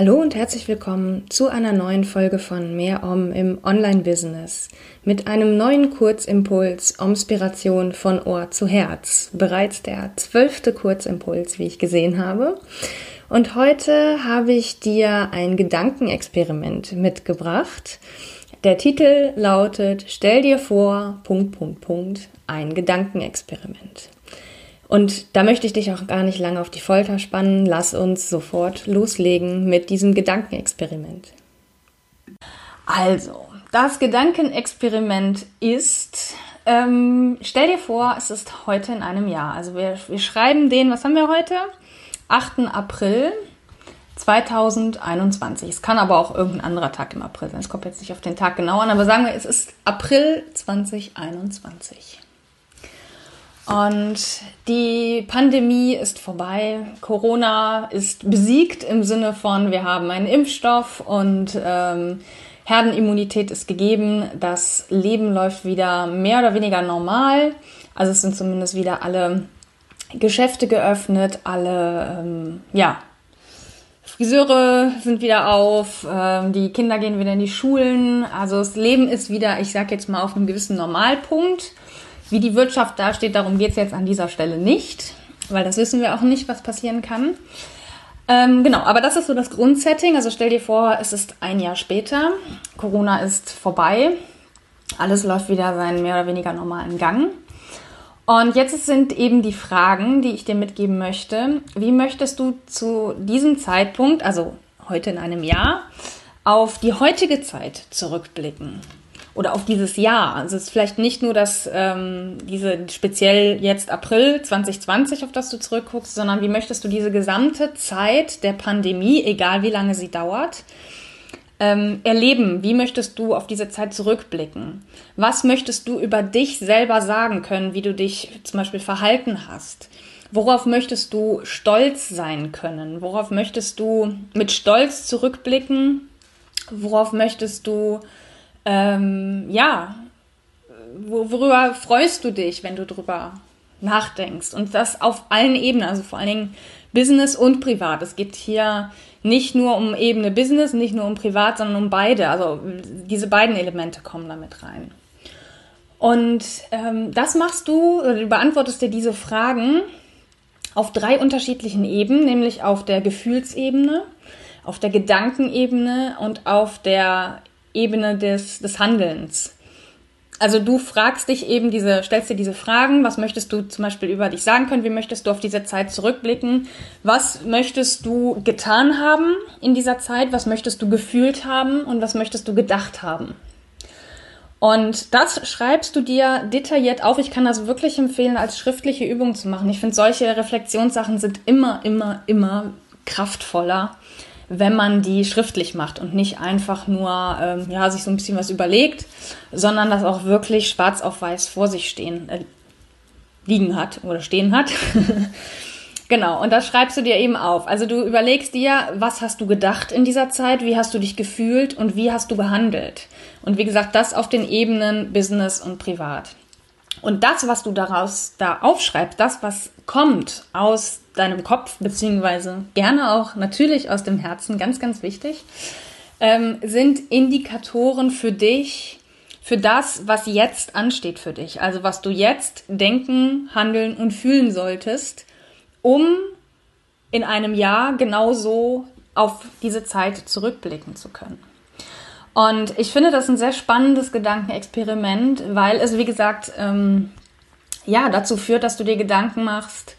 Hallo und herzlich willkommen zu einer neuen Folge von Mehr Om im Online-Business mit einem neuen Kurzimpuls Omspiration von Ohr zu Herz. Bereits der zwölfte Kurzimpuls, wie ich gesehen habe. Und heute habe ich dir ein Gedankenexperiment mitgebracht. Der Titel lautet Stell dir vor, Punkt, Punkt, Punkt, ein Gedankenexperiment. Und da möchte ich dich auch gar nicht lange auf die Folter spannen. Lass uns sofort loslegen mit diesem Gedankenexperiment. Also, das Gedankenexperiment ist, ähm, stell dir vor, es ist heute in einem Jahr. Also wir, wir schreiben den, was haben wir heute? 8. April 2021. Es kann aber auch irgendein anderer Tag im April sein. Es kommt jetzt nicht auf den Tag genau an, aber sagen wir, es ist April 2021. Und die Pandemie ist vorbei. Corona ist besiegt im Sinne von, wir haben einen Impfstoff und ähm, Herdenimmunität ist gegeben. Das Leben läuft wieder mehr oder weniger normal. Also es sind zumindest wieder alle Geschäfte geöffnet, alle, ähm, ja, Friseure sind wieder auf, ähm, die Kinder gehen wieder in die Schulen. Also das Leben ist wieder, ich sag jetzt mal, auf einem gewissen Normalpunkt. Wie die Wirtschaft dasteht, darum geht es jetzt an dieser Stelle nicht, weil das wissen wir auch nicht, was passieren kann. Ähm, genau, aber das ist so das Grundsetting. Also stell dir vor, es ist ein Jahr später, Corona ist vorbei, alles läuft wieder seinen mehr oder weniger normalen Gang. Und jetzt sind eben die Fragen, die ich dir mitgeben möchte. Wie möchtest du zu diesem Zeitpunkt, also heute in einem Jahr, auf die heutige Zeit zurückblicken? Oder auf dieses Jahr. Also es ist vielleicht nicht nur das, ähm, diese speziell jetzt April 2020, auf das du zurückguckst, sondern wie möchtest du diese gesamte Zeit der Pandemie, egal wie lange sie dauert, ähm, erleben? Wie möchtest du auf diese Zeit zurückblicken? Was möchtest du über dich selber sagen können, wie du dich zum Beispiel verhalten hast? Worauf möchtest du stolz sein können? Worauf möchtest du mit Stolz zurückblicken? Worauf möchtest du ähm, ja, worüber freust du dich, wenn du drüber nachdenkst? Und das auf allen Ebenen, also vor allen Dingen Business und Privat. Es geht hier nicht nur um Ebene Business, nicht nur um Privat, sondern um beide. Also diese beiden Elemente kommen damit rein. Und ähm, das machst du, du beantwortest dir diese Fragen auf drei unterschiedlichen Ebenen, nämlich auf der Gefühlsebene, auf der Gedankenebene und auf der Ebene des, des Handelns. Also du fragst dich eben diese, stellst dir diese Fragen, was möchtest du zum Beispiel über dich sagen können, wie möchtest du auf diese Zeit zurückblicken, was möchtest du getan haben in dieser Zeit, was möchtest du gefühlt haben und was möchtest du gedacht haben. Und das schreibst du dir detailliert auf. Ich kann das wirklich empfehlen, als schriftliche Übung zu machen. Ich finde, solche Reflexionssachen sind immer, immer, immer kraftvoller wenn man die schriftlich macht und nicht einfach nur ähm, ja, sich so ein bisschen was überlegt, sondern das auch wirklich schwarz auf weiß vor sich stehen, äh, liegen hat oder stehen hat. genau, und das schreibst du dir eben auf. Also du überlegst dir, was hast du gedacht in dieser Zeit, wie hast du dich gefühlt und wie hast du gehandelt. Und wie gesagt, das auf den Ebenen Business und Privat. Und das, was du daraus da aufschreibst, das, was kommt aus deinem Kopf, beziehungsweise gerne auch natürlich aus dem Herzen, ganz, ganz wichtig, ähm, sind Indikatoren für dich, für das, was jetzt ansteht für dich. Also was du jetzt denken, handeln und fühlen solltest, um in einem Jahr genauso auf diese Zeit zurückblicken zu können. Und ich finde das ein sehr spannendes Gedankenexperiment, weil es, wie gesagt, ähm, ja, dazu führt, dass du dir Gedanken machst,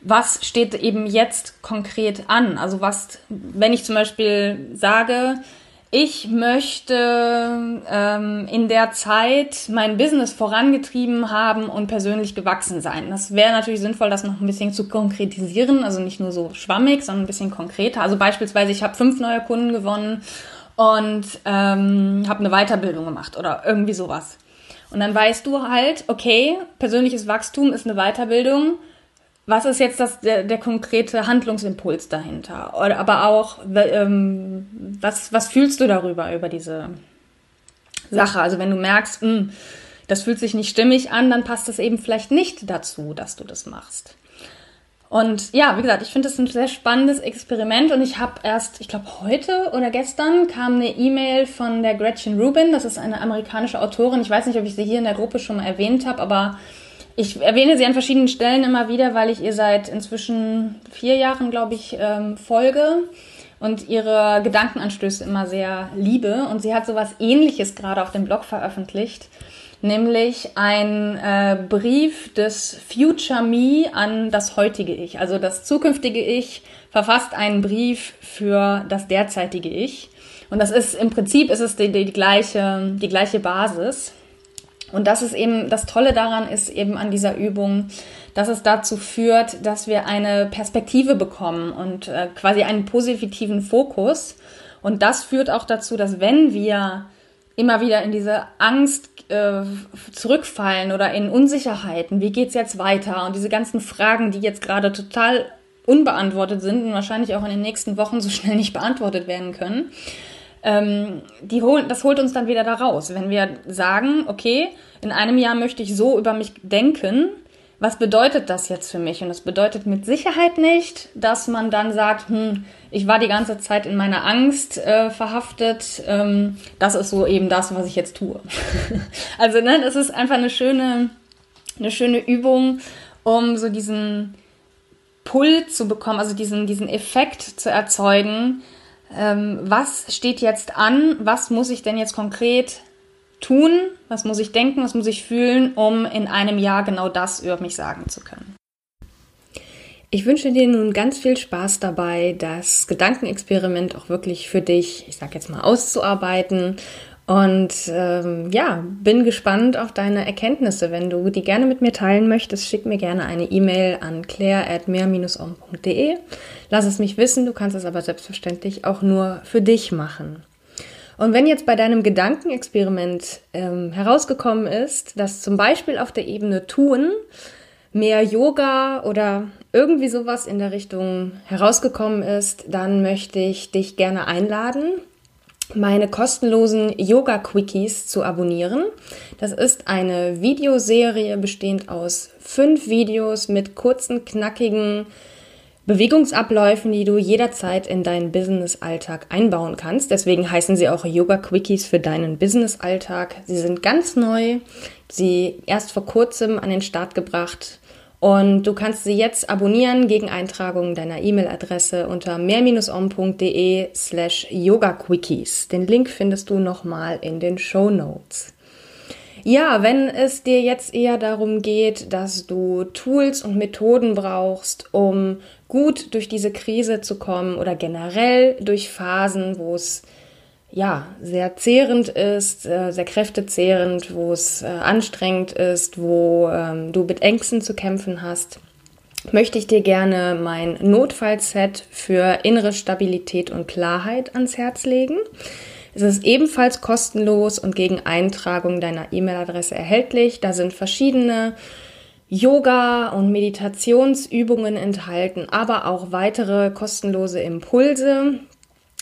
was steht eben jetzt konkret an? Also was, wenn ich zum Beispiel sage, ich möchte ähm, in der Zeit mein Business vorangetrieben haben und persönlich gewachsen sein. Das wäre natürlich sinnvoll, das noch ein bisschen zu konkretisieren, also nicht nur so schwammig, sondern ein bisschen konkreter. Also beispielsweise, ich habe fünf neue Kunden gewonnen und ähm, habe eine Weiterbildung gemacht oder irgendwie sowas. Und dann weißt du halt, okay, persönliches Wachstum ist eine Weiterbildung was ist jetzt das, der, der konkrete Handlungsimpuls dahinter? Oder, aber auch, ähm, was, was fühlst du darüber, über diese Sache? Also wenn du merkst, mh, hm, das fühlt sich nicht stimmig an, dann passt es eben vielleicht nicht dazu, dass du das machst. Und ja, wie gesagt, ich finde das ein sehr spannendes Experiment und ich habe erst, ich glaube heute oder gestern kam eine E-Mail von der Gretchen Rubin, das ist eine amerikanische Autorin. Ich weiß nicht, ob ich sie hier in der Gruppe schon mal erwähnt habe, aber ich erwähne sie an verschiedenen Stellen immer wieder, weil ich ihr seit inzwischen vier Jahren, glaube ich, ähm, folge und ihre Gedankenanstöße immer sehr liebe. Und sie hat sowas ähnliches gerade auf dem Blog veröffentlicht, nämlich ein äh, Brief des Future Me an das heutige Ich. Also das zukünftige Ich verfasst einen Brief für das derzeitige Ich. Und das ist im Prinzip ist es die, die, die gleiche, die gleiche Basis. Und das ist eben, das Tolle daran ist eben an dieser Übung, dass es dazu führt, dass wir eine Perspektive bekommen und äh, quasi einen positiven Fokus. Und das führt auch dazu, dass wenn wir immer wieder in diese Angst äh, zurückfallen oder in Unsicherheiten, wie geht's jetzt weiter und diese ganzen Fragen, die jetzt gerade total unbeantwortet sind und wahrscheinlich auch in den nächsten Wochen so schnell nicht beantwortet werden können, ähm, die holen, das holt uns dann wieder da raus. Wenn wir sagen, okay, in einem Jahr möchte ich so über mich denken, was bedeutet das jetzt für mich? Und das bedeutet mit Sicherheit nicht, dass man dann sagt, hm, ich war die ganze Zeit in meiner Angst äh, verhaftet. Ähm, das ist so eben das, was ich jetzt tue. also, ne, das ist einfach eine schöne, eine schöne Übung, um so diesen Pull zu bekommen, also diesen, diesen Effekt zu erzeugen, ähm, was steht jetzt an, was muss ich denn jetzt konkret tun, was muss ich denken, was muss ich fühlen, um in einem Jahr genau das über mich sagen zu können. Ich wünsche dir nun ganz viel Spaß dabei, das Gedankenexperiment auch wirklich für dich, ich sag jetzt mal, auszuarbeiten und ähm, ja, bin gespannt auf deine Erkenntnisse. Wenn du die gerne mit mir teilen möchtest, schick mir gerne eine E-Mail an claire.mehr-om.de. Lass es mich wissen, du kannst es aber selbstverständlich auch nur für dich machen. Und wenn jetzt bei deinem Gedankenexperiment ähm, herausgekommen ist, dass zum Beispiel auf der Ebene Tun mehr Yoga oder irgendwie sowas in der Richtung herausgekommen ist, dann möchte ich dich gerne einladen, meine kostenlosen Yoga-Quickies zu abonnieren. Das ist eine Videoserie bestehend aus fünf Videos mit kurzen, knackigen Bewegungsabläufen, die du jederzeit in deinen Business-Alltag einbauen kannst. Deswegen heißen sie auch Yoga-Quickies für deinen Business-Alltag. Sie sind ganz neu, sie erst vor kurzem an den Start gebracht und du kannst sie jetzt abonnieren gegen Eintragung deiner E-Mail-Adresse unter mehr-om.de slash yogaquickies. Den Link findest du nochmal in den Show Notes. Ja, wenn es dir jetzt eher darum geht, dass du Tools und Methoden brauchst, um gut durch diese Krise zu kommen oder generell durch Phasen, wo es ja, sehr zehrend ist, äh, sehr kräftezehrend, wo es äh, anstrengend ist, wo ähm, du mit Ängsten zu kämpfen hast, möchte ich dir gerne mein Notfallset für innere Stabilität und Klarheit ans Herz legen. Es ist ebenfalls kostenlos und gegen Eintragung deiner E-Mail-Adresse erhältlich. Da sind verschiedene Yoga- und Meditationsübungen enthalten, aber auch weitere kostenlose Impulse,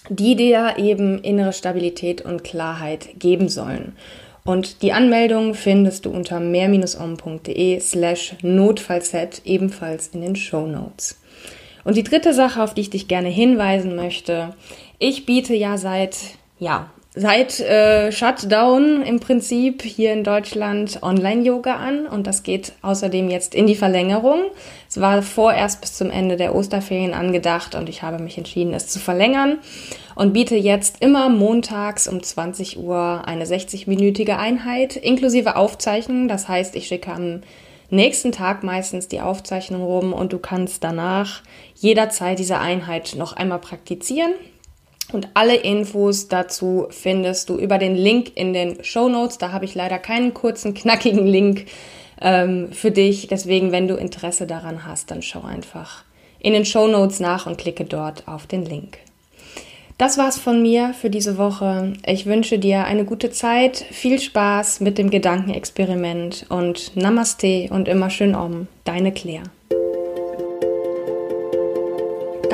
die dir eben innere Stabilität und Klarheit geben sollen. Und die Anmeldung findest du unter mehr-om.de slash Notfallset ebenfalls in den Show Notes. Und die dritte Sache, auf die ich dich gerne hinweisen möchte, ich biete ja seit, ja, seit äh, Shutdown im Prinzip hier in Deutschland Online-Yoga an und das geht außerdem jetzt in die Verlängerung. Es war vorerst bis zum Ende der Osterferien angedacht und ich habe mich entschieden, es zu verlängern und biete jetzt immer montags um 20 Uhr eine 60-minütige Einheit inklusive Aufzeichnung. Das heißt, ich schicke am nächsten Tag meistens die Aufzeichnung rum und du kannst danach jederzeit diese Einheit noch einmal praktizieren. Und alle Infos dazu findest du über den Link in den Show Notes. Da habe ich leider keinen kurzen, knackigen Link ähm, für dich. Deswegen, wenn du Interesse daran hast, dann schau einfach in den Show Notes nach und klicke dort auf den Link. Das war's von mir für diese Woche. Ich wünsche dir eine gute Zeit, viel Spaß mit dem Gedankenexperiment und Namaste und immer schön Om, deine Claire.